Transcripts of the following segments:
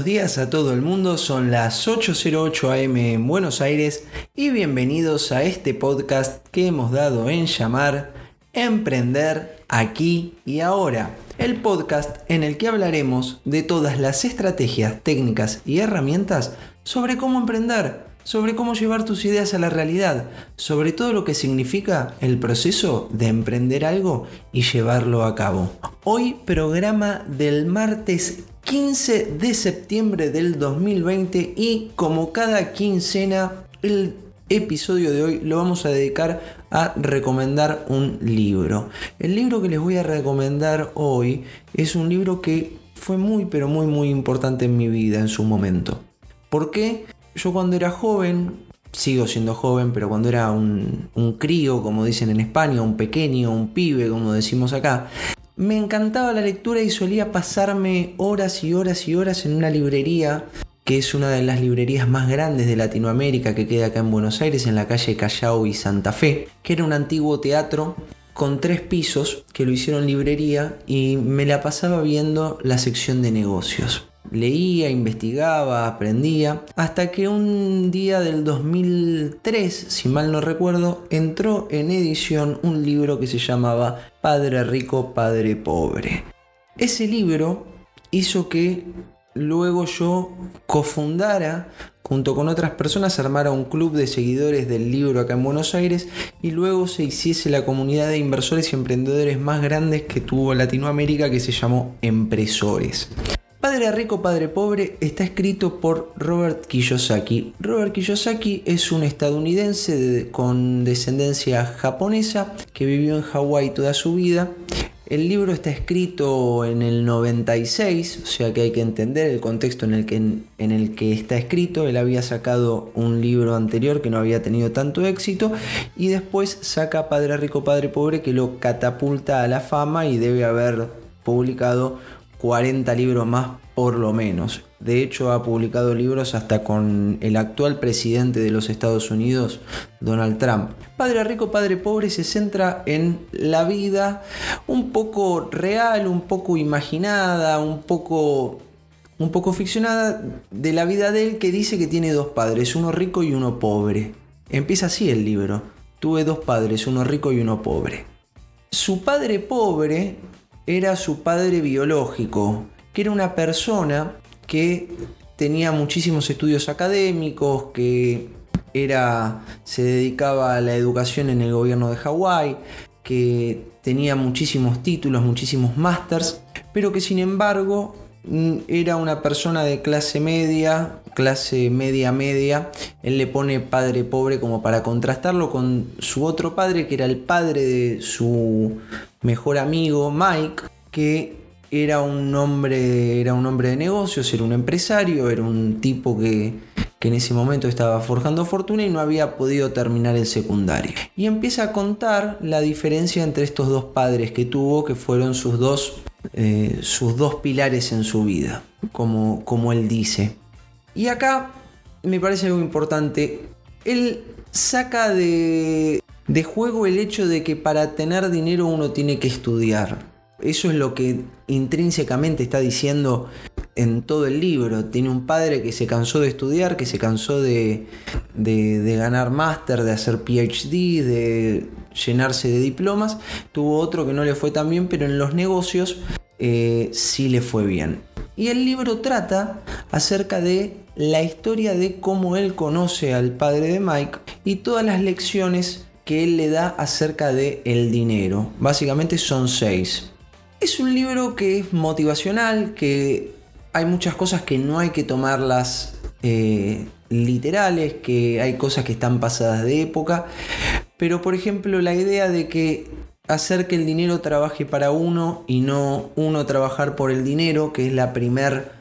buenos días a todo el mundo, son las 8.08 am en Buenos Aires y bienvenidos a este podcast que hemos dado en llamar Emprender aquí y ahora. El podcast en el que hablaremos de todas las estrategias, técnicas y herramientas sobre cómo emprender, sobre cómo llevar tus ideas a la realidad, sobre todo lo que significa el proceso de emprender algo y llevarlo a cabo. Hoy programa del martes 15 de septiembre del 2020 y como cada quincena el episodio de hoy lo vamos a dedicar a recomendar un libro. El libro que les voy a recomendar hoy es un libro que fue muy pero muy muy importante en mi vida en su momento. ¿Por qué? Yo cuando era joven, sigo siendo joven, pero cuando era un, un crío, como dicen en España, un pequeño, un pibe, como decimos acá, me encantaba la lectura y solía pasarme horas y horas y horas en una librería que es una de las librerías más grandes de Latinoamérica que queda acá en Buenos Aires, en la calle Callao y Santa Fe, que era un antiguo teatro con tres pisos que lo hicieron librería y me la pasaba viendo la sección de negocios. Leía, investigaba, aprendía, hasta que un día del 2003, si mal no recuerdo, entró en edición un libro que se llamaba Padre Rico, Padre Pobre. Ese libro hizo que luego yo cofundara, junto con otras personas, armara un club de seguidores del libro acá en Buenos Aires y luego se hiciese la comunidad de inversores y emprendedores más grandes que tuvo Latinoamérica que se llamó Empresores. Padre Rico, Padre Pobre está escrito por Robert Kiyosaki. Robert Kiyosaki es un estadounidense con descendencia japonesa que vivió en Hawái toda su vida. El libro está escrito en el 96, o sea que hay que entender el contexto en el que, en el que está escrito. Él había sacado un libro anterior que no había tenido tanto éxito y después saca Padre Rico, Padre Pobre que lo catapulta a la fama y debe haber publicado 40 libros más por lo menos. De hecho, ha publicado libros hasta con el actual presidente de los Estados Unidos, Donald Trump. Padre Rico, Padre Pobre se centra en la vida un poco real, un poco imaginada, un poco, un poco ficcionada de la vida de él que dice que tiene dos padres, uno rico y uno pobre. Empieza así el libro. Tuve dos padres, uno rico y uno pobre. Su padre pobre era su padre biológico, que era una persona que tenía muchísimos estudios académicos, que era, se dedicaba a la educación en el gobierno de Hawái, que tenía muchísimos títulos, muchísimos másters, pero que sin embargo era una persona de clase media, clase media media. Él le pone padre pobre como para contrastarlo con su otro padre, que era el padre de su mejor amigo Mike, que era un hombre, era un hombre de negocios, era un empresario, era un tipo que, que en ese momento estaba forjando fortuna y no había podido terminar el secundario. Y empieza a contar la diferencia entre estos dos padres que tuvo, que fueron sus dos, eh, sus dos pilares en su vida, como, como él dice. Y acá me parece algo importante. Él saca de, de juego el hecho de que para tener dinero uno tiene que estudiar. Eso es lo que intrínsecamente está diciendo en todo el libro. Tiene un padre que se cansó de estudiar, que se cansó de, de, ganar máster, de hacer PhD, de llenarse de diplomas. Tuvo otro que no le fue tan bien, pero en los negocios eh, sí le fue bien. Y el libro trata acerca de la historia de cómo él conoce al padre de Mike y todas las lecciones que él le da acerca de dinero. Básicamente son seis. Es un libro que es motivacional, que hay muchas cosas que no hay que tomarlas eh, literales, que hay cosas que están pasadas de época, pero por ejemplo la idea de que hacer que el dinero trabaje para uno y no uno trabajar por el dinero, que es la primer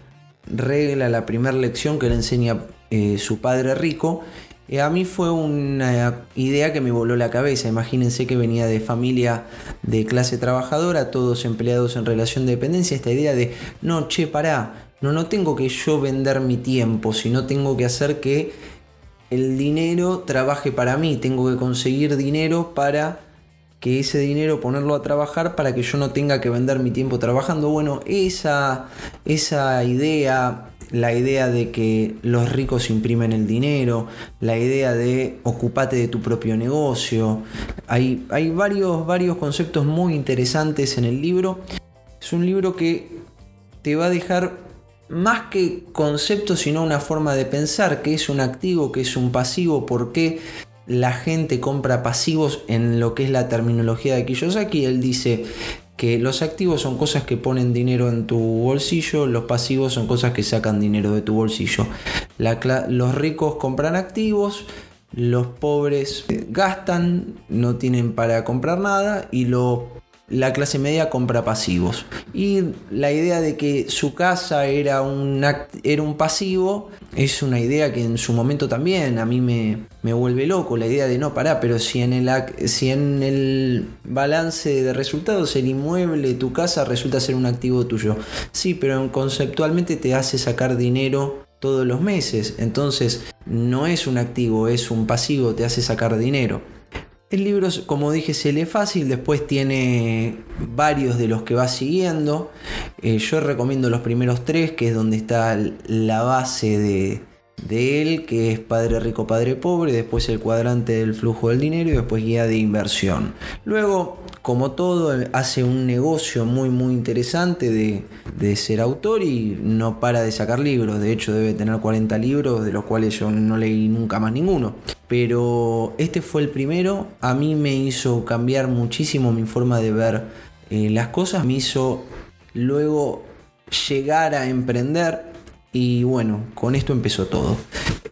regla, la primera lección que le enseña eh, su padre rico, eh, a mí fue una idea que me voló la cabeza. Imagínense que venía de familia de clase trabajadora, todos empleados en relación de dependencia. Esta idea de, no, che, pará, no, no tengo que yo vender mi tiempo, sino tengo que hacer que el dinero trabaje para mí. Tengo que conseguir dinero para que ese dinero ponerlo a trabajar para que yo no tenga que vender mi tiempo trabajando. Bueno, esa, esa idea la idea de que los ricos imprimen el dinero, la idea de ocupate de tu propio negocio. Hay, hay varios, varios conceptos muy interesantes en el libro. Es un libro que te va a dejar más que conceptos, sino una forma de pensar, que es un activo, que es un pasivo, por qué la gente compra pasivos en lo que es la terminología de Kiyosaki. Él dice que los activos son cosas que ponen dinero en tu bolsillo, los pasivos son cosas que sacan dinero de tu bolsillo. los ricos compran activos, los pobres gastan, no tienen para comprar nada y los la clase media compra pasivos. Y la idea de que su casa era un, era un pasivo es una idea que en su momento también a mí me, me vuelve loco. La idea de no, pará, pero si en, el, si en el balance de resultados el inmueble, tu casa, resulta ser un activo tuyo. Sí, pero conceptualmente te hace sacar dinero todos los meses. Entonces no es un activo, es un pasivo, te hace sacar dinero. El libro, como dije, se lee fácil, después tiene varios de los que va siguiendo. Eh, yo recomiendo los primeros tres, que es donde está la base de, de él, que es Padre Rico, Padre Pobre, después el cuadrante del flujo del dinero y después guía de inversión. Luego como todo, hace un negocio muy muy interesante de, ser autor y no para de sacar libros. De hecho, debe tener 40 libros, de los cuales yo no leí nunca más ninguno. Pero este fue el primero. A mí me hizo cambiar muchísimo mi forma de ver eh, las cosas. Me hizo luego llegar a emprender. Y bueno, con esto empezó todo.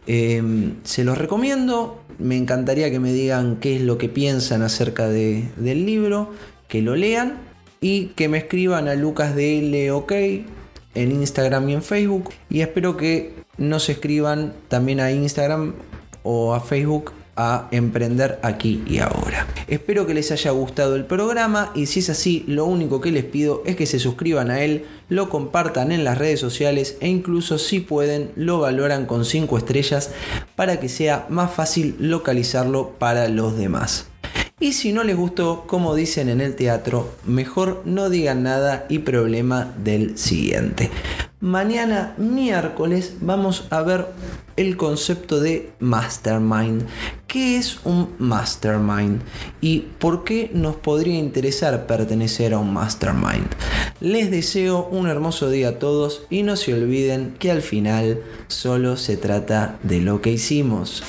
Em, se los recomiendo me encantaría que me digan qué es lo que piensan acerca del libro, que lo lean y que me escriban a lucasdlok en Instagram y en Facebook. Y espero que nos escriban también a Instagram o a Facebook a emprender aquí y ahora. Espero que les haya gustado el programa y si es así, lo único que les pido es que se suscriban a él, lo compartan en las redes sociales e incluso si pueden lo valoran con 5 estrellas para que sea más fácil localizarlo para los demás. Y si no les gustó, como dicen en el teatro, mejor no digan nada y problema del siguiente. Mañana miércoles vamos a ver el concepto de mastermind. ¿Qué es un mastermind? ¿Y por qué nos podría interesar pertenecer a un mastermind? Les deseo un hermoso día a todos y no se olviden que al final solo se trata de lo que hicimos.